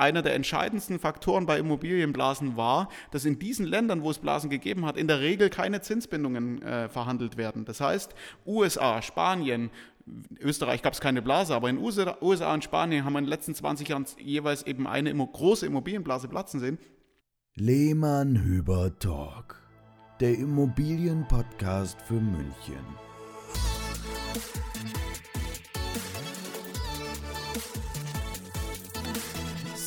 einer der entscheidendsten Faktoren bei Immobilienblasen war, dass in diesen Ländern, wo es Blasen gegeben hat, in der Regel keine Zinsbindungen äh, verhandelt werden. Das heißt, USA, Spanien, Österreich gab es keine Blase, aber in USA und Spanien haben wir in den letzten 20 Jahren jeweils eben eine große Immobilienblase platzen sehen. Lehmann Hüber Talk, der Immobilienpodcast für München.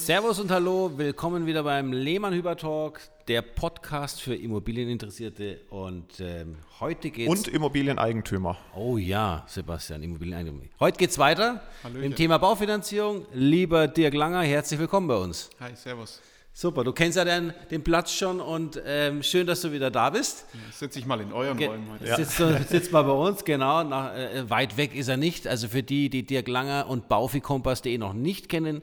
Servus und Hallo, willkommen wieder beim Lehmann Hüber Talk, der Podcast für Immobilieninteressierte. Und ähm, heute geht's. Und Immobilieneigentümer. Oh ja, Sebastian, Immobilieneigentümer. Heute geht's weiter Hallöchen. mit dem Thema Baufinanzierung. Lieber Dirk Langer, herzlich willkommen bei uns. Hi, Servus. Super, du kennst ja den, den Platz schon und ähm, schön, dass du wieder da bist. Ja, sitze ich mal in euren Ge Räumen heute. Ja. Sitzt, sitzt mal bei uns, genau. Nach, äh, weit weg ist er nicht. Also für die, die Dirk Langer und Baufi-Kompass.de noch nicht kennen,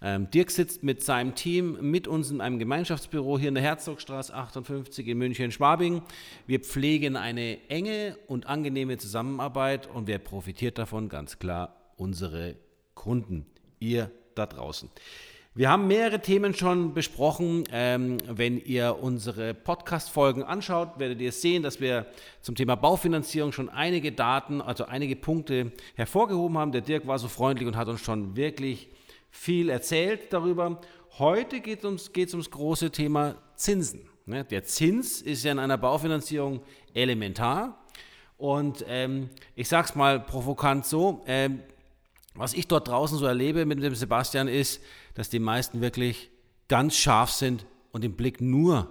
ähm, Dirk sitzt mit seinem Team mit uns in einem Gemeinschaftsbüro hier in der Herzogstraße 58 in München-Schwabing. Wir pflegen eine enge und angenehme Zusammenarbeit und wer profitiert davon? Ganz klar unsere Kunden, ihr da draußen. Wir haben mehrere Themen schon besprochen. Ähm, wenn ihr unsere Podcast-Folgen anschaut, werdet ihr sehen, dass wir zum Thema Baufinanzierung schon einige Daten, also einige Punkte hervorgehoben haben. Der Dirk war so freundlich und hat uns schon wirklich viel erzählt darüber. Heute geht es ums, ums große Thema Zinsen. Ne? Der Zins ist ja in einer Baufinanzierung elementar. Und ähm, ich sage es mal provokant so, ähm, was ich dort draußen so erlebe mit dem Sebastian ist, dass die meisten wirklich ganz scharf sind und den Blick nur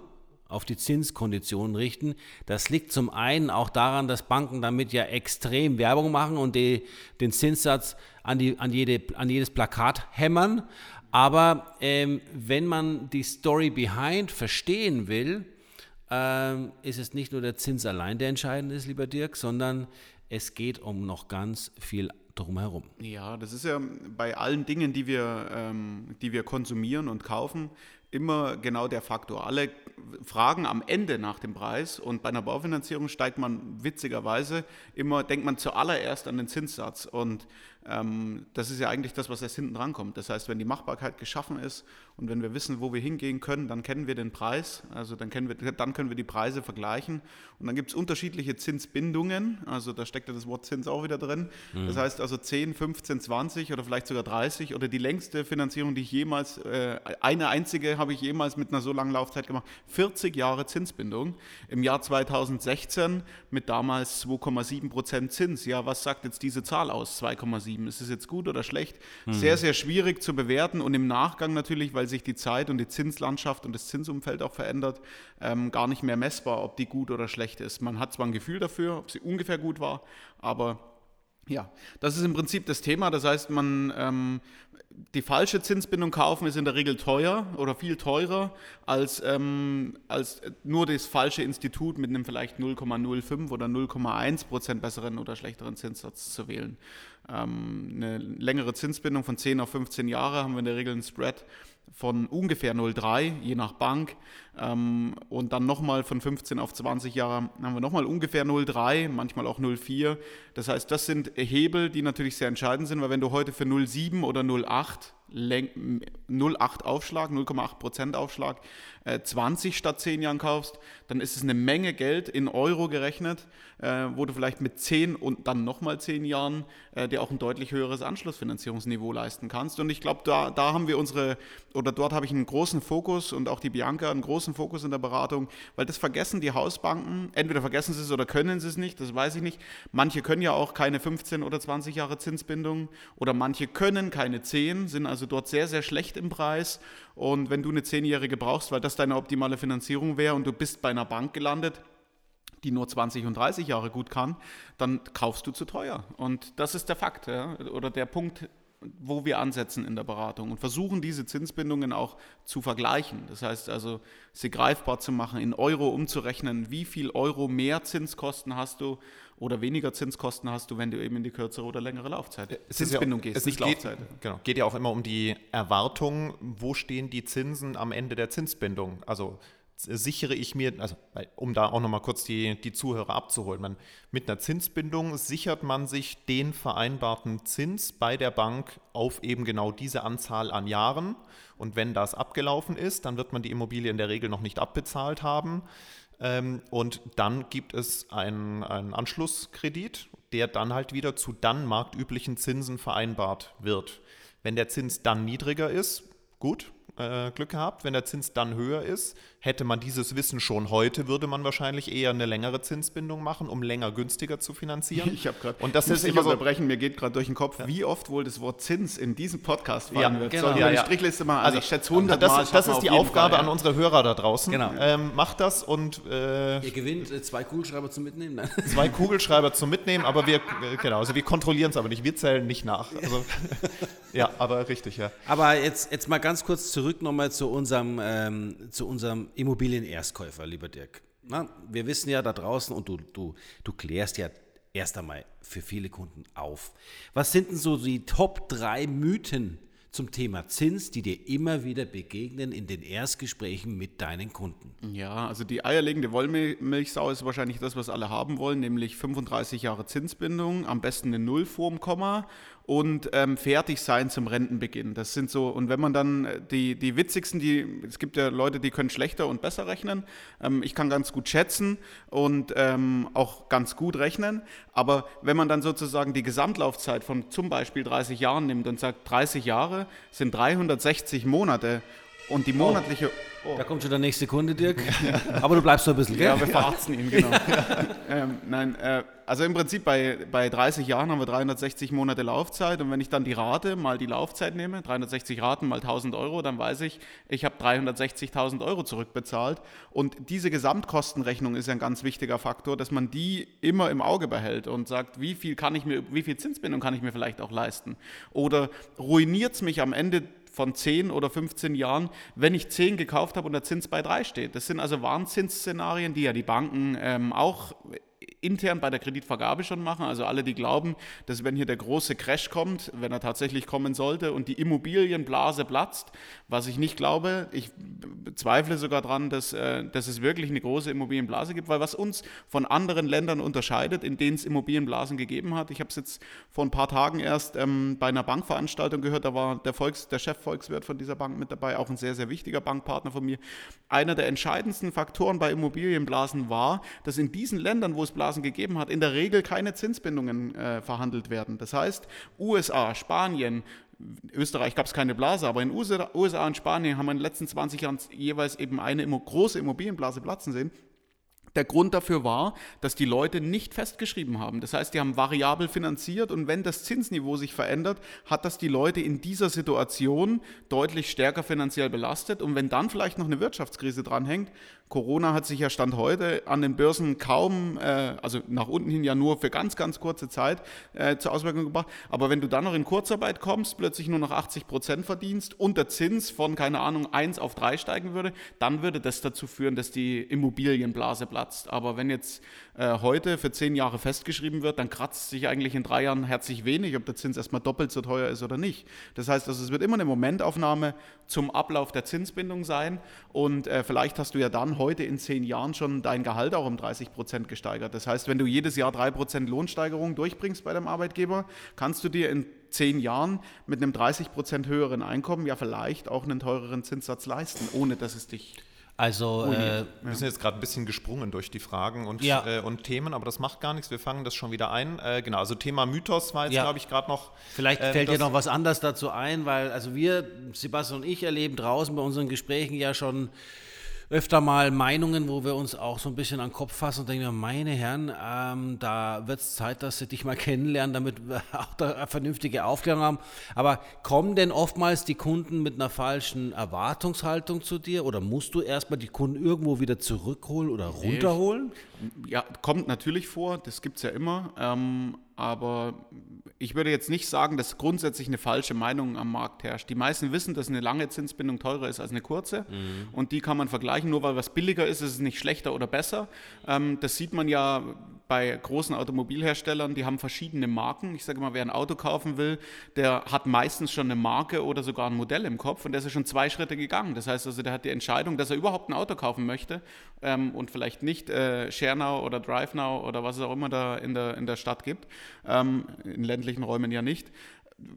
auf die Zinskonditionen richten. Das liegt zum einen auch daran, dass Banken damit ja extrem Werbung machen und die, den Zinssatz an, die, an, jede, an jedes Plakat hämmern. Aber ähm, wenn man die Story behind verstehen will, ähm, ist es nicht nur der Zins allein, der entscheidend ist, lieber Dirk, sondern es geht um noch ganz viel drumherum. Ja, das ist ja bei allen Dingen, die wir, ähm, die wir konsumieren und kaufen, immer genau der Faktor. Alle fragen am Ende nach dem Preis und bei einer Baufinanzierung steigt man witzigerweise immer, denkt man zuallererst an den Zinssatz und ähm, das ist ja eigentlich das, was erst hinten dran kommt. Das heißt, wenn die Machbarkeit geschaffen ist und wenn wir wissen, wo wir hingehen können, dann kennen wir den Preis, also dann, kennen wir, dann können wir die Preise vergleichen und dann gibt es unterschiedliche Zinsbindungen, also da steckt ja das Wort Zins auch wieder drin. Mhm. Das heißt also 10, 15, 20 oder vielleicht sogar 30 oder die längste Finanzierung, die ich jemals, äh, eine einzige habe ich jemals mit einer so langen Laufzeit gemacht, 40 Jahre Zinsbindung im Jahr 2016 mit damals 2,7 Prozent Zins. Ja, was sagt jetzt diese Zahl aus? 2,7 7. Ist es jetzt gut oder schlecht? Mhm. Sehr, sehr schwierig zu bewerten und im Nachgang natürlich, weil sich die Zeit und die Zinslandschaft und das Zinsumfeld auch verändert, ähm, gar nicht mehr messbar, ob die gut oder schlecht ist. Man hat zwar ein Gefühl dafür, ob sie ungefähr gut war, aber ja, das ist im Prinzip das Thema. Das heißt, man ähm, die falsche Zinsbindung kaufen ist in der Regel teuer oder viel teurer als, ähm, als nur das falsche Institut mit einem vielleicht 0,05 oder 0,1 Prozent besseren oder schlechteren Zinssatz zu wählen. Ähm, eine längere Zinsbindung von 10 auf 15 Jahre haben wir in der Regel einen Spread von ungefähr 0,3, je nach Bank. Ähm, und dann nochmal von 15 auf 20 Jahre haben wir nochmal ungefähr 0,3, manchmal auch 0,4. Das heißt, das sind Hebel, die natürlich sehr entscheidend sind, weil wenn du heute für 0,7 oder 0,8 0,8 Aufschlag, 0,8 Aufschlag, 20 äh, statt 10 Jahren kaufst, dann ist es eine Menge Geld in Euro gerechnet, äh, wo du vielleicht mit 10 und dann nochmal 10 Jahren äh, dir auch ein deutlich höheres Anschlussfinanzierungsniveau leisten kannst. Und ich glaube, da, da haben wir unsere, oder dort habe ich einen großen Fokus und auch die Bianca einen großen Fokus in der Beratung, weil das vergessen die Hausbanken, entweder vergessen sie es oder können sie es nicht, das weiß ich nicht. Manche können ja auch keine 15 oder 20 Jahre Zinsbindung oder manche können keine 10, sind also dort sehr, sehr schlecht im Preis. Und wenn du eine 10-Jährige brauchst, weil das deine optimale Finanzierung wäre und du bist bei einer Bank gelandet, die nur 20 und 30 Jahre gut kann, dann kaufst du zu teuer. Und das ist der Fakt ja, oder der Punkt, wo wir ansetzen in der Beratung und versuchen diese Zinsbindungen auch zu vergleichen. Das heißt also, sie greifbar zu machen, in Euro umzurechnen, wie viel Euro mehr Zinskosten hast du oder weniger Zinskosten hast du, wenn du eben in die kürzere oder längere Laufzeit, es Zinsbindung ja, gehst, es nicht geht, Laufzeit. Genau, geht ja auch immer um die Erwartung, wo stehen die Zinsen am Ende der Zinsbindung. Also sichere ich mir, also um da auch nochmal kurz die, die Zuhörer abzuholen, man, mit einer Zinsbindung sichert man sich den vereinbarten Zins bei der Bank auf eben genau diese Anzahl an Jahren. Und wenn das abgelaufen ist, dann wird man die Immobilie in der Regel noch nicht abbezahlt haben. Ähm, und dann gibt es einen, einen Anschlusskredit, der dann halt wieder zu dann marktüblichen Zinsen vereinbart wird. Wenn der Zins dann niedriger ist, gut, äh, Glück gehabt. Wenn der Zins dann höher ist, hätte man dieses Wissen schon heute, würde man wahrscheinlich eher eine längere Zinsbindung machen, um länger günstiger zu finanzieren. Ich habe gerade, und das ist immer so unterbrechen, mir geht gerade durch den Kopf, ja. wie oft wohl das Wort Zins in diesem Podcast fallen ja, wird. Genau. Soll ja, ja. Strichliste mal, also, also ich schätze 100 Das, Mal das ist die Aufgabe Fall, an unsere Hörer da draußen. Genau. Ähm, macht das und äh, ihr gewinnt äh, zwei Kugelschreiber zum Mitnehmen. Nein. Zwei Kugelschreiber zum Mitnehmen, aber wir äh, genau, also wir kontrollieren es aber nicht, wir zählen nicht nach. Also, ja, aber richtig, ja. Aber jetzt, jetzt mal ganz kurz zurück nochmal zu unserem, ähm, zu unserem Immobilien-Erstkäufer, lieber Dirk. Na, wir wissen ja da draußen und du, du, du klärst ja erst einmal für viele Kunden auf. Was sind denn so die Top 3 Mythen zum Thema Zins, die dir immer wieder begegnen in den Erstgesprächen mit deinen Kunden? Ja, also die eierlegende Wollmilchsau ist wahrscheinlich das, was alle haben wollen, nämlich 35 Jahre Zinsbindung, am besten eine Null vorm Komma und ähm, fertig sein zum Rentenbeginn. Das sind so, und wenn man dann äh, die, die witzigsten, die, es gibt ja Leute, die können schlechter und besser rechnen. Ähm, ich kann ganz gut schätzen und ähm, auch ganz gut rechnen. Aber wenn man dann sozusagen die Gesamtlaufzeit von zum Beispiel 30 Jahren nimmt und sagt, 30 Jahre sind 360 Monate und die monatliche. Oh. Da kommt schon der nächste Kunde, Dirk. Aber du bleibst so ein bisschen, gell? Ja, wir verarzten ihn, genau. ähm, nein, äh, also im Prinzip bei, bei 30 Jahren haben wir 360 Monate Laufzeit und wenn ich dann die Rate mal die Laufzeit nehme, 360 Raten mal 1000 Euro, dann weiß ich, ich habe 360.000 Euro zurückbezahlt. Und diese Gesamtkostenrechnung ist ein ganz wichtiger Faktor, dass man die immer im Auge behält und sagt, wie viel kann ich mir, wie viel Zinsbindung kann ich mir vielleicht auch leisten? Oder ruiniert es mich am Ende von 10 oder 15 Jahren, wenn ich 10 gekauft habe und der Zins bei 3 steht. Das sind also Warnzinsszenarien, die ja die Banken ähm, auch intern bei der Kreditvergabe schon machen. Also alle, die glauben, dass wenn hier der große Crash kommt, wenn er tatsächlich kommen sollte und die Immobilienblase platzt, was ich nicht glaube, ich bezweifle sogar daran, dass, äh, dass es wirklich eine große Immobilienblase gibt, weil was uns von anderen Ländern unterscheidet, in denen es Immobilienblasen gegeben hat, ich habe es jetzt vor ein paar Tagen erst ähm, bei einer Bankveranstaltung gehört, da war der, Volks-, der Chefvolkswirt von dieser Bank mit dabei, auch ein sehr, sehr wichtiger Bankpartner von mir. Einer der entscheidendsten Faktoren bei Immobilienblasen war, dass in diesen Ländern, wo es Blasen Phasen gegeben hat, in der Regel keine Zinsbindungen äh, verhandelt werden. Das heißt, USA, Spanien, Österreich gab es keine Blase, aber in USA, und Spanien haben wir in den letzten 20 Jahren jeweils eben eine große Immobilienblase platzen sehen. Der Grund dafür war, dass die Leute nicht festgeschrieben haben. Das heißt, die haben variabel finanziert und wenn das Zinsniveau sich verändert, hat das die Leute in dieser Situation deutlich stärker finanziell belastet. Und wenn dann vielleicht noch eine Wirtschaftskrise dranhängt, Corona hat sich ja Stand heute an den Börsen kaum, äh, also nach unten hin ja nur für ganz, ganz kurze Zeit äh, zur Auswirkung gebracht. Aber wenn du dann noch in Kurzarbeit kommst, plötzlich nur noch 80 Prozent verdienst und der Zins von, keine Ahnung, 1 auf 3 steigen würde, dann würde das dazu führen, dass die Immobilienblase platzt. Aber wenn jetzt äh, heute für 10 Jahre festgeschrieben wird, dann kratzt sich eigentlich in drei Jahren herzlich wenig, ob der Zins erstmal doppelt so teuer ist oder nicht. Das heißt, also, es wird immer eine Momentaufnahme zum Ablauf der Zinsbindung sein und äh, vielleicht hast du ja dann heute in zehn Jahren schon dein Gehalt auch um 30 Prozent gesteigert. Das heißt, wenn du jedes Jahr drei Prozent Lohnsteigerung durchbringst bei deinem Arbeitgeber, kannst du dir in zehn Jahren mit einem 30 Prozent höheren Einkommen ja vielleicht auch einen teureren Zinssatz leisten, ohne dass es dich also äh, wir sind jetzt gerade ein bisschen gesprungen durch die Fragen und, ja. äh, und Themen, aber das macht gar nichts. Wir fangen das schon wieder ein. Äh, genau, also Thema Mythos war jetzt, ja. glaube ich, gerade noch. Vielleicht äh, fällt dir noch was anderes dazu ein, weil also wir, Sebastian und ich, erleben draußen bei unseren Gesprächen ja schon öfter mal Meinungen, wo wir uns auch so ein bisschen an den Kopf fassen und denken, meine Herren, ähm, da wird es Zeit, dass sie dich mal kennenlernen, damit wir auch da eine vernünftige Aufklärung haben. Aber kommen denn oftmals die Kunden mit einer falschen Erwartungshaltung zu dir oder musst du erstmal die Kunden irgendwo wieder zurückholen oder runterholen? Ja, kommt natürlich vor, das gibt es ja immer. Ähm, aber ich würde jetzt nicht sagen, dass grundsätzlich eine falsche Meinung am Markt herrscht. Die meisten wissen, dass eine lange Zinsbindung teurer ist als eine kurze mhm. und die kann man vergleichen. Nur weil was billiger ist, ist es nicht schlechter oder besser. Ähm, das sieht man ja bei großen Automobilherstellern, die haben verschiedene Marken. Ich sage mal, wer ein Auto kaufen will, der hat meistens schon eine Marke oder sogar ein Modell im Kopf und der ist schon zwei Schritte gegangen. Das heißt also, der hat die Entscheidung, dass er überhaupt ein Auto kaufen möchte ähm, und vielleicht nicht äh, ShareNow oder DriveNow oder was es auch immer da in der, in der Stadt gibt, ähm, in ländlichen Räumen ja nicht,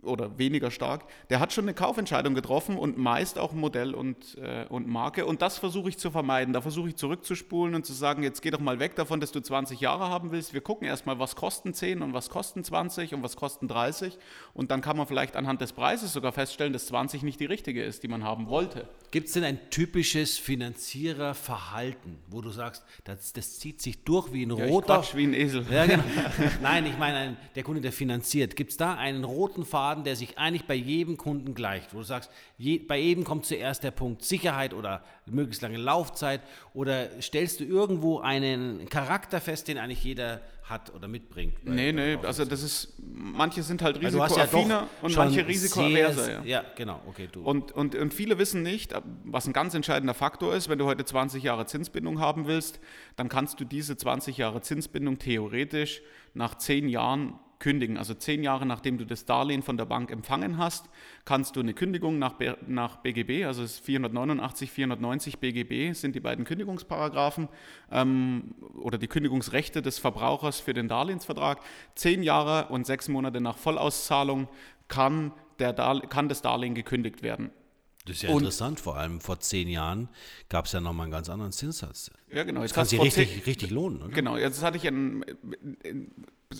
oder weniger stark, der hat schon eine Kaufentscheidung getroffen und meist auch Modell und, äh, und Marke. Und das versuche ich zu vermeiden. Da versuche ich zurückzuspulen und zu sagen, jetzt geh doch mal weg davon, dass du 20 Jahre haben willst. Wir gucken erstmal, was kosten 10 und was kosten 20 und was kosten 30. Und dann kann man vielleicht anhand des Preises sogar feststellen, dass 20 nicht die richtige ist, die man haben wollte. Gibt es denn ein typisches Finanziererverhalten, wo du sagst, das, das zieht sich durch wie ein ja, roter... Ich wie ein Esel. Ja, genau. Nein, ich meine, der Kunde, der finanziert. Gibt es da einen roten Faden, der sich eigentlich bei jedem Kunden gleicht, wo du sagst, je, bei jedem kommt zuerst der Punkt Sicherheit oder möglichst lange Laufzeit oder stellst du irgendwo einen Charakter fest, den eigentlich jeder hat oder mitbringt? Nee, nee, also das ist, manche sind halt risikoaffiner ja und manche risikoaverser. Ja. ja, genau, okay, du. Und, und, und viele wissen nicht, was ein ganz entscheidender Faktor ist, wenn du heute 20 Jahre Zinsbindung haben willst, dann kannst du diese 20 Jahre Zinsbindung theoretisch nach 10 Jahren kündigen. Also zehn Jahre nachdem du das Darlehen von der Bank empfangen hast, kannst du eine Kündigung nach, nach BGB, also 489, 490 BGB sind die beiden Kündigungsparagraphen ähm, oder die Kündigungsrechte des Verbrauchers für den Darlehensvertrag. Zehn Jahre und sechs Monate nach Vollauszahlung kann, der kann das Darlehen gekündigt werden. Das ist ja und interessant, vor allem vor zehn Jahren gab es ja nochmal einen ganz anderen Zinssatz. Ja, genau. Jetzt kann sich richtig, richtig lohnen, oder? Genau, jetzt hatte ich ein,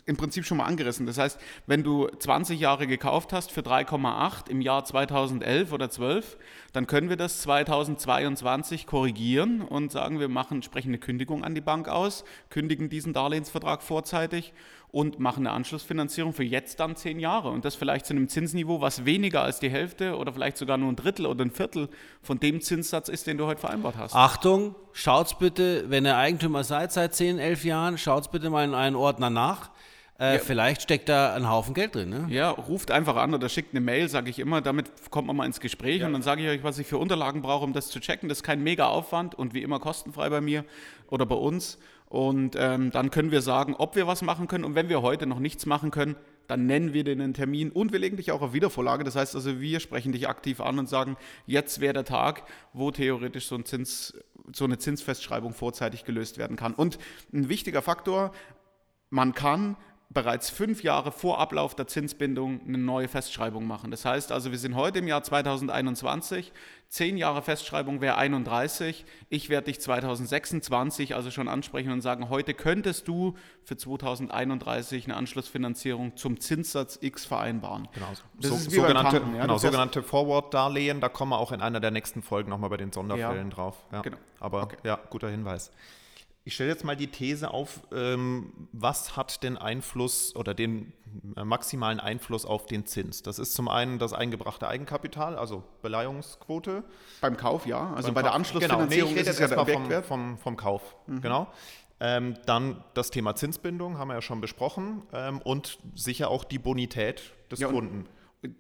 im Prinzip schon mal angerissen. Das heißt, wenn du 20 Jahre gekauft hast für 3,8 im Jahr 2011 oder 12, dann können wir das 2022 korrigieren und sagen, wir machen entsprechende Kündigung an die Bank aus, kündigen diesen Darlehensvertrag vorzeitig und machen eine Anschlussfinanzierung für jetzt dann 10 Jahre und das vielleicht zu einem Zinsniveau, was weniger als die Hälfte oder vielleicht sogar nur ein Drittel oder ein Viertel von dem Zinssatz ist, den du heute vereinbart hast. Achtung, schaut's bitte, wenn ihr Eigentümer seid seit 10, 11 Jahren, schaut's bitte mal in einen Ordner nach äh, ja. Vielleicht steckt da ein Haufen Geld drin. Ne? Ja, ruft einfach an oder schickt eine Mail, sage ich immer. Damit kommt man mal ins Gespräch ja. und dann sage ich euch, was ich für Unterlagen brauche, um das zu checken. Das ist kein mega Aufwand und wie immer kostenfrei bei mir oder bei uns. Und ähm, dann können wir sagen, ob wir was machen können. Und wenn wir heute noch nichts machen können, dann nennen wir den Termin und wir legen dich auch auf Wiedervorlage. Das heißt also, wir sprechen dich aktiv an und sagen, jetzt wäre der Tag, wo theoretisch so, ein Zins, so eine Zinsfestschreibung vorzeitig gelöst werden kann. Und ein wichtiger Faktor, man kann bereits fünf Jahre vor Ablauf der Zinsbindung eine neue Festschreibung machen. Das heißt also, wir sind heute im Jahr 2021, zehn Jahre Festschreibung wäre 31. Ich werde dich 2026 also schon ansprechen und sagen, heute könntest du für 2031 eine Anschlussfinanzierung zum Zinssatz X vereinbaren. Genau, das so, ist wie sogenannte, Tanken, ja, genau, sogenannte Forward-Darlehen, da kommen wir auch in einer der nächsten Folgen nochmal bei den Sonderfällen ja, drauf. Ja, genau. Aber okay. ja, guter Hinweis. Ich stelle jetzt mal die These auf, ähm, was hat den Einfluss oder den äh, maximalen Einfluss auf den Zins? Das ist zum einen das eingebrachte Eigenkapital, also Beleihungsquote. Beim Kauf, ja. Also Beim bei Kauf. der Anschlussfinanzierung genau. nee, ich rede jetzt erstmal vom, vom, vom, Kauf. Mhm. Genau. Ähm, dann das Thema Zinsbindung haben wir ja schon besprochen ähm, und sicher auch die Bonität des ja, Kunden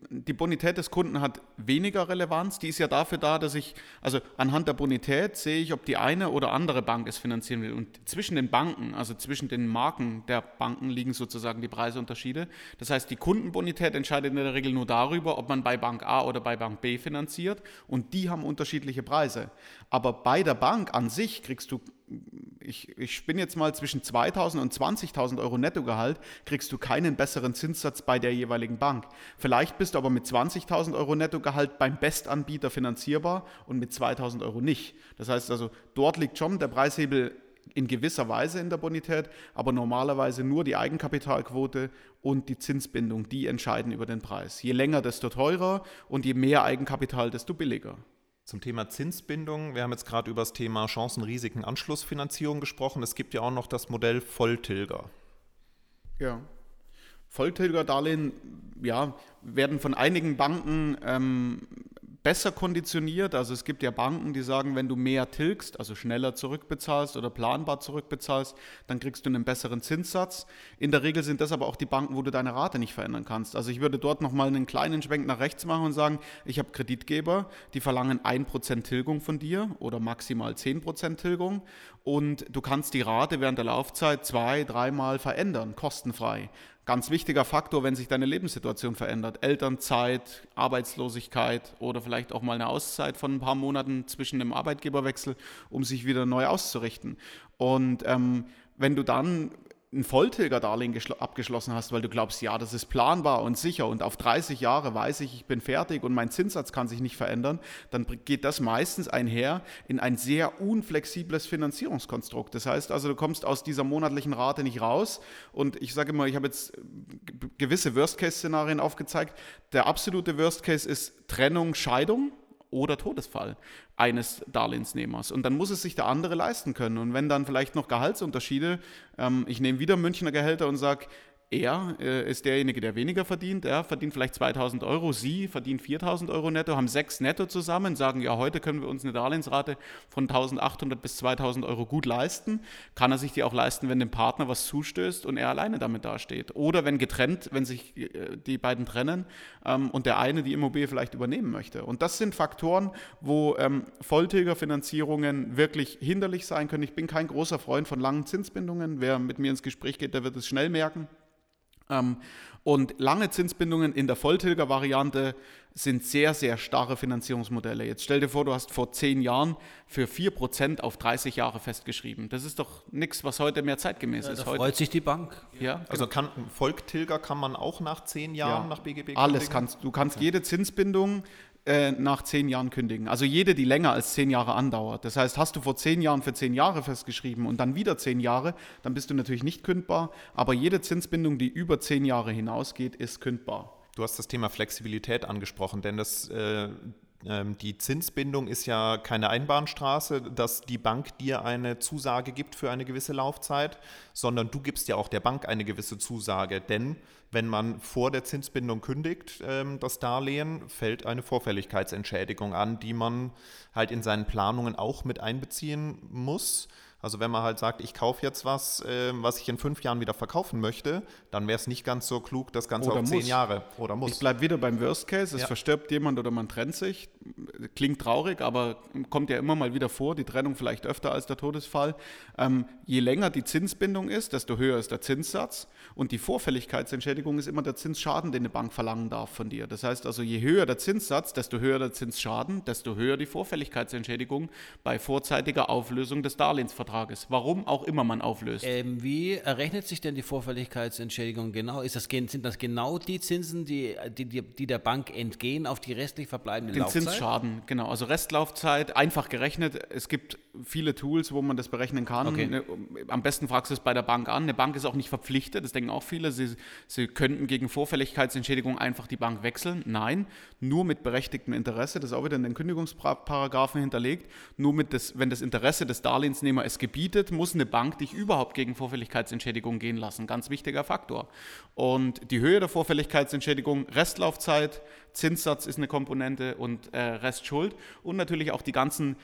die Bonität des Kunden hat weniger Relevanz. Die ist ja dafür da, dass ich, also anhand der Bonität sehe ich, ob die eine oder andere Bank es finanzieren will. Und zwischen den Banken, also zwischen den Marken der Banken liegen sozusagen die Preisunterschiede. Das heißt, die Kundenbonität entscheidet in der Regel nur darüber, ob man bei Bank A oder bei Bank B finanziert. Und die haben unterschiedliche Preise. Aber bei der Bank an sich kriegst du ich, ich spinne jetzt mal zwischen 2.000 und 20.000 Euro Nettogehalt, kriegst du keinen besseren Zinssatz bei der jeweiligen Bank. Vielleicht bist du aber mit 20.000 Euro Nettogehalt beim Bestanbieter finanzierbar und mit 2.000 Euro nicht. Das heißt also, dort liegt schon der Preishebel in gewisser Weise in der Bonität, aber normalerweise nur die Eigenkapitalquote und die Zinsbindung, die entscheiden über den Preis. Je länger, desto teurer und je mehr Eigenkapital, desto billiger. Zum Thema Zinsbindung, wir haben jetzt gerade über das Thema Chancen, Risiken, Anschlussfinanzierung gesprochen. Es gibt ja auch noch das Modell Volltilger. Ja. Volltilger-Darlehen ja, werden von einigen Banken ähm, besser konditioniert. Also es gibt ja Banken, die sagen, wenn du mehr tilgst, also schneller zurückbezahlst oder planbar zurückbezahlst, dann kriegst du einen besseren Zinssatz. In der Regel sind das aber auch die Banken, wo du deine Rate nicht verändern kannst. Also ich würde dort nochmal einen kleinen Schwenk nach rechts machen und sagen, ich habe Kreditgeber, die verlangen 1% Tilgung von dir oder maximal 10% Tilgung und du kannst die Rate während der Laufzeit zwei, dreimal verändern, kostenfrei. Ganz wichtiger Faktor, wenn sich deine Lebenssituation verändert. Elternzeit, Arbeitslosigkeit oder vielleicht auch mal eine Auszeit von ein paar Monaten zwischen dem Arbeitgeberwechsel, um sich wieder neu auszurichten. Und ähm, wenn du dann ein Volltilgerdarlehen abgeschlossen hast, weil du glaubst, ja, das ist planbar und sicher und auf 30 Jahre weiß ich, ich bin fertig und mein Zinssatz kann sich nicht verändern, dann geht das meistens einher in ein sehr unflexibles Finanzierungskonstrukt. Das heißt also, du kommst aus dieser monatlichen Rate nicht raus und ich sage immer, ich habe jetzt gewisse Worst-Case-Szenarien aufgezeigt. Der absolute Worst-Case ist Trennung, Scheidung oder Todesfall eines Darlehensnehmers. Und dann muss es sich der andere leisten können. Und wenn dann vielleicht noch Gehaltsunterschiede, ähm, ich nehme wieder Münchner Gehälter und sage, er äh, ist derjenige, der weniger verdient. Er verdient vielleicht 2000 Euro, Sie verdienen 4000 Euro netto, haben sechs netto zusammen, sagen, ja, heute können wir uns eine Darlehensrate von 1800 bis 2000 Euro gut leisten. Kann er sich die auch leisten, wenn dem Partner was zustößt und er alleine damit dasteht? Oder wenn getrennt, wenn sich äh, die beiden trennen ähm, und der eine die Immobilie vielleicht übernehmen möchte. Und das sind Faktoren, wo ähm, Volltilgerfinanzierungen wirklich hinderlich sein können. Ich bin kein großer Freund von langen Zinsbindungen. Wer mit mir ins Gespräch geht, der wird es schnell merken. Ähm, und lange Zinsbindungen in der Volltilger-Variante sind sehr, sehr starre Finanzierungsmodelle. Jetzt stell dir vor, du hast vor zehn Jahren für 4% auf 30 Jahre festgeschrieben. Das ist doch nichts, was heute mehr zeitgemäß ja, ist. Da heute. freut sich die Bank. Ja, also kann, Volktilger kann man auch nach zehn Jahren ja, nach BGB Alles kannst du. kannst okay. jede Zinsbindung äh, nach zehn Jahren kündigen. Also jede, die länger als zehn Jahre andauert. Das heißt, hast du vor zehn Jahren für zehn Jahre festgeschrieben und dann wieder zehn Jahre, dann bist du natürlich nicht kündbar. Aber jede Zinsbindung, die über zehn Jahre hinausgeht, ist kündbar. Du hast das Thema Flexibilität angesprochen, denn das, äh, die Zinsbindung ist ja keine Einbahnstraße, dass die Bank dir eine Zusage gibt für eine gewisse Laufzeit, sondern du gibst ja auch der Bank eine gewisse Zusage. Denn wenn man vor der Zinsbindung kündigt, ähm, das Darlehen, fällt eine Vorfälligkeitsentschädigung an, die man halt in seinen Planungen auch mit einbeziehen muss. Also wenn man halt sagt, ich kaufe jetzt was, äh, was ich in fünf Jahren wieder verkaufen möchte, dann wäre es nicht ganz so klug, das Ganze oder auf zehn Jahre oder muss. Ich bleibe wieder beim Worst Case, es ja. verstirbt jemand oder man trennt sich. Klingt traurig, aber kommt ja immer mal wieder vor, die Trennung vielleicht öfter als der Todesfall. Ähm, je länger die Zinsbindung ist, desto höher ist der Zinssatz und die Vorfälligkeitsentschädigung ist immer der Zinsschaden, den eine Bank verlangen darf von dir. Das heißt also, je höher der Zinssatz, desto höher der Zinsschaden, desto höher die Vorfälligkeitsentschädigung bei vorzeitiger Auflösung des Darlehensvertrags. Vertrages, warum auch immer man auflöst. Ähm, wie errechnet sich denn die Vorfälligkeitsentschädigung genau? Ist das, sind das genau die Zinsen, die, die, die der Bank entgehen auf die restlich verbleibende Den Laufzeit? Den Zinsschaden, genau. Also Restlaufzeit, einfach gerechnet. Es gibt viele Tools, wo man das berechnen kann. Okay. Ne, am besten fragst du es bei der Bank an. Eine Bank ist auch nicht verpflichtet, das denken auch viele. Sie, sie könnten gegen Vorfälligkeitsentschädigung einfach die Bank wechseln. Nein, nur mit berechtigtem Interesse. Das ist auch wieder in den Kündigungsparagraphen hinterlegt. Nur mit das, wenn das Interesse des Darlehensnehmers es gebietet, muss eine Bank dich überhaupt gegen Vorfälligkeitsentschädigung gehen lassen. Ganz wichtiger Faktor. Und die Höhe der Vorfälligkeitsentschädigung, Restlaufzeit, Zinssatz ist eine Komponente und äh, Restschuld und natürlich auch die ganzen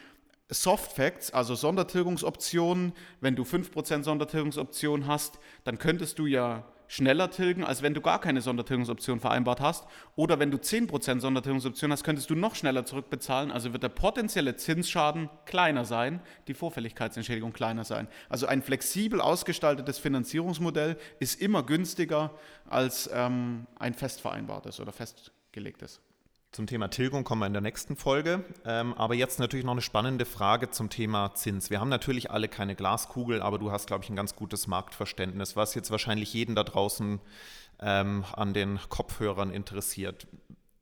Soft Facts, also Sondertilgungsoptionen. Wenn du 5% Sondertilgungsoption hast, dann könntest du ja schneller tilgen, als wenn du gar keine Sondertilgungsoption vereinbart hast. Oder wenn du 10% Sondertilgungsoption hast, könntest du noch schneller zurückbezahlen. Also wird der potenzielle Zinsschaden kleiner sein, die Vorfälligkeitsentschädigung kleiner sein. Also ein flexibel ausgestaltetes Finanzierungsmodell ist immer günstiger als ähm, ein fest vereinbartes oder festgelegtes. Zum Thema Tilgung kommen wir in der nächsten Folge. Ähm, aber jetzt natürlich noch eine spannende Frage zum Thema Zins. Wir haben natürlich alle keine Glaskugel, aber du hast, glaube ich, ein ganz gutes Marktverständnis, was jetzt wahrscheinlich jeden da draußen ähm, an den Kopfhörern interessiert.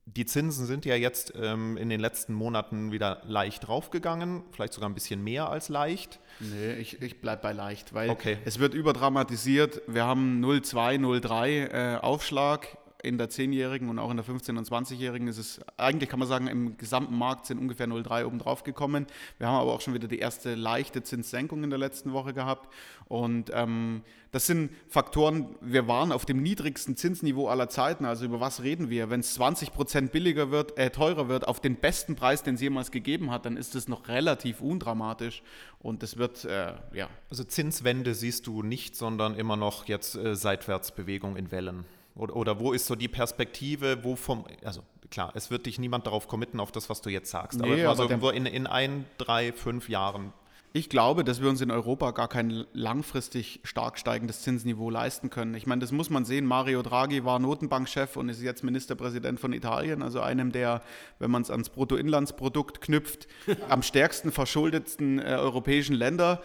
Die Zinsen sind ja jetzt ähm, in den letzten Monaten wieder leicht draufgegangen, vielleicht sogar ein bisschen mehr als leicht. Nee, ich, ich bleibe bei leicht, weil okay. es wird überdramatisiert. Wir haben 0,2, 0,3 äh, Aufschlag in der 10-Jährigen und auch in der 15- und 20-Jährigen ist es, eigentlich kann man sagen, im gesamten Markt sind ungefähr 0,3 oben drauf gekommen. Wir haben aber auch schon wieder die erste leichte Zinssenkung in der letzten Woche gehabt. Und ähm, das sind Faktoren, wir waren auf dem niedrigsten Zinsniveau aller Zeiten. Also über was reden wir? Wenn es 20 Prozent billiger wird, äh, teurer wird, auf den besten Preis, den es jemals gegeben hat, dann ist das noch relativ undramatisch. Und das wird, äh, ja. Also Zinswende siehst du nicht, sondern immer noch jetzt äh, Seitwärtsbewegung in Wellen. Oder, oder wo ist so die Perspektive, wo vom, also klar, es wird dich niemand darauf committen, auf das, was du jetzt sagst. Nee, aber, also in, in ein, drei, fünf Jahren ich glaube, dass wir uns in Europa gar kein langfristig stark steigendes Zinsniveau leisten können. Ich meine, das muss man sehen. Mario Draghi war Notenbankchef und ist jetzt Ministerpräsident von Italien, also einem der, wenn man es ans Bruttoinlandsprodukt knüpft, am stärksten verschuldetsten äh, europäischen Länder.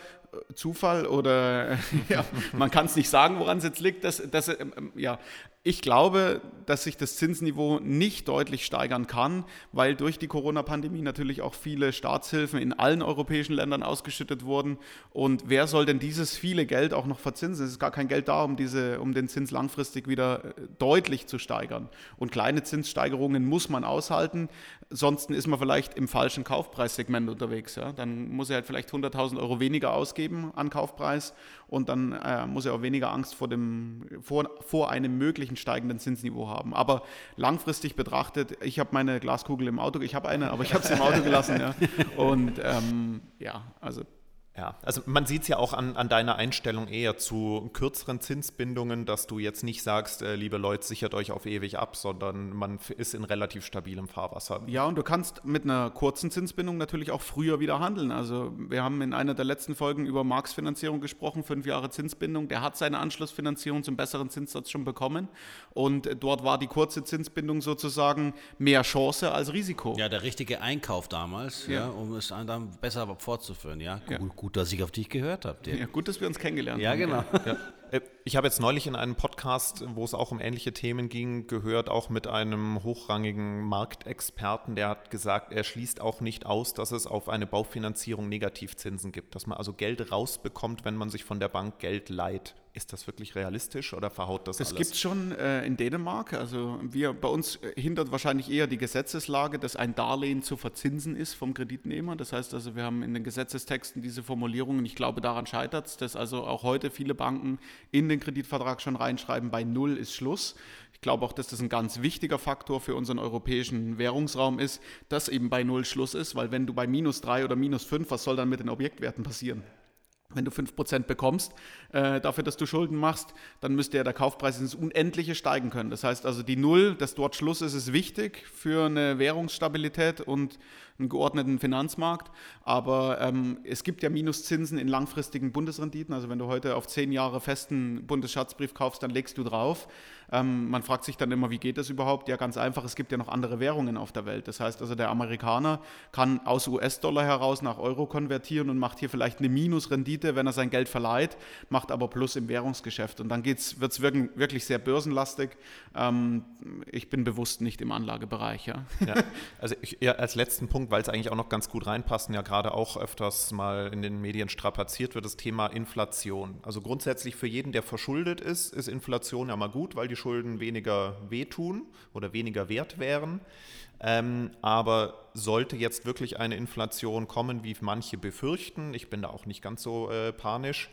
Zufall oder ja, man kann es nicht sagen, woran es jetzt liegt. Dass, dass, ähm, ähm, ja, ich glaube, dass sich das Zinsniveau nicht deutlich steigern kann, weil durch die Corona-Pandemie natürlich auch viele Staatshilfen in allen europäischen Ländern ausgeschüttet wurden. Und wer soll denn dieses viele Geld auch noch verzinsen? Es ist gar kein Geld da, um, diese, um den Zins langfristig wieder äh, deutlich zu steigern. Und kleine Zinssteigerungen muss man aushalten. Ansonsten ist man vielleicht im falschen Kaufpreissegment unterwegs. Ja? Dann muss er halt vielleicht 100.000 Euro weniger ausgeben an Kaufpreis und dann äh, muss er auch weniger Angst vor, dem, vor, vor einem möglichen steigenden Zinsniveau haben. Aber langfristig betrachtet, ich habe meine Glaskugel im Auto, ich habe eine, aber ich habe sie im Auto gelassen. Ja? Und ähm, ja, also ja, also man sieht es ja auch an, an deiner Einstellung eher zu kürzeren Zinsbindungen, dass du jetzt nicht sagst, äh, liebe Leute, sichert euch auf ewig ab, sondern man ist in relativ stabilem Fahrwasser. Ja, und du kannst mit einer kurzen Zinsbindung natürlich auch früher wieder handeln. Also wir haben in einer der letzten Folgen über Marx-Finanzierung gesprochen, fünf Jahre Zinsbindung. Der hat seine Anschlussfinanzierung zum besseren Zinssatz schon bekommen. Und dort war die kurze Zinsbindung sozusagen mehr Chance als Risiko. Ja, der richtige Einkauf damals, ja, ja um es dann besser fortzuführen. Ja, ja. Gut, dass ich auf dich gehört habe. Ja, gut, dass wir uns kennengelernt ja, haben. Genau. Ja, genau. Äh, ich habe jetzt neulich in einem Podcast, wo es auch um ähnliche Themen ging, gehört, auch mit einem hochrangigen Marktexperten, der hat gesagt, er schließt auch nicht aus, dass es auf eine Baufinanzierung Negativzinsen gibt, dass man also Geld rausbekommt, wenn man sich von der Bank Geld leiht. Ist das wirklich realistisch oder verhaut das, das alles? Das gibt es schon äh, in Dänemark. Also wir, bei uns hindert wahrscheinlich eher die Gesetzeslage, dass ein Darlehen zu verzinsen ist vom Kreditnehmer. Das heißt also, wir haben in den Gesetzestexten diese Formulierungen. Ich glaube, daran scheitert es, dass also auch heute viele Banken in den Kreditvertrag schon reinschreiben, bei Null ist Schluss. Ich glaube auch, dass das ein ganz wichtiger Faktor für unseren europäischen Währungsraum ist, dass eben bei Null Schluss ist, weil wenn du bei minus drei oder minus fünf, was soll dann mit den Objektwerten passieren? Wenn du 5% bekommst äh, dafür, dass du Schulden machst, dann müsste ja der Kaufpreis ins Unendliche steigen können. Das heißt also, die Null, dass dort Schluss ist, ist wichtig für eine Währungsstabilität und einen geordneten Finanzmarkt. Aber ähm, es gibt ja Minuszinsen in langfristigen Bundesrenditen. Also wenn du heute auf zehn Jahre festen Bundesschatzbrief kaufst, dann legst du drauf. Ähm, man fragt sich dann immer, wie geht das überhaupt? Ja, ganz einfach, es gibt ja noch andere Währungen auf der Welt. Das heißt also, der Amerikaner kann aus US-Dollar heraus nach Euro konvertieren und macht hier vielleicht eine Minusrendite, wenn er sein Geld verleiht, macht aber Plus im Währungsgeschäft. Und dann wird es wirklich sehr börsenlastig. Ähm, ich bin bewusst nicht im Anlagebereich. Ja. ja also ich, ja, als letzten Punkt, weil es eigentlich auch noch ganz gut reinpassen, ja gerade auch öfters mal in den Medien strapaziert wird, das Thema Inflation. Also grundsätzlich für jeden, der verschuldet ist, ist Inflation ja mal gut, weil die Schulden weniger wehtun oder weniger wert wären. Ähm, aber sollte jetzt wirklich eine Inflation kommen, wie manche befürchten, ich bin da auch nicht ganz so äh, panisch,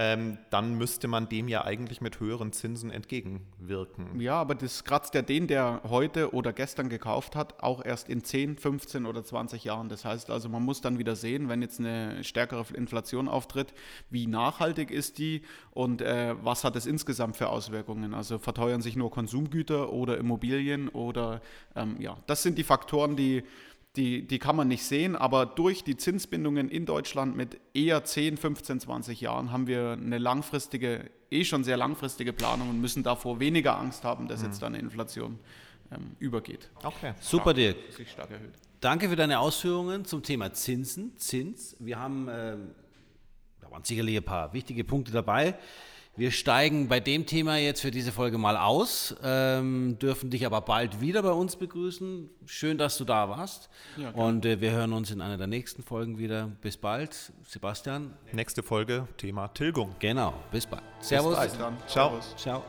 ähm, dann müsste man dem ja eigentlich mit höheren Zinsen entgegenwirken. Ja, aber das kratzt ja den, der heute oder gestern gekauft hat, auch erst in 10, 15 oder 20 Jahren. Das heißt also, man muss dann wieder sehen, wenn jetzt eine stärkere Inflation auftritt, wie nachhaltig ist die und äh, was hat es insgesamt für Auswirkungen. Also verteuern sich nur Konsumgüter oder Immobilien oder ähm, ja, das sind die Faktoren, die die, die kann man nicht sehen, aber durch die Zinsbindungen in Deutschland mit eher 10, 15, 20 Jahren haben wir eine langfristige, eh schon sehr langfristige Planung und müssen davor weniger Angst haben, dass mhm. jetzt dann eine Inflation ähm, übergeht. Okay. Super, Dirk. Sich stark erhöht. Danke für deine Ausführungen zum Thema Zinsen, Zins. Wir haben, äh, da waren sicherlich ein paar wichtige Punkte dabei. Wir steigen bei dem Thema jetzt für diese Folge mal aus, ähm, dürfen dich aber bald wieder bei uns begrüßen. Schön, dass du da warst. Ja, und äh, wir hören uns in einer der nächsten Folgen wieder. Bis bald, Sebastian. Nächste Folge, Thema Tilgung. Genau, bis bald. Servus. Bis bald Ciao. Ciao.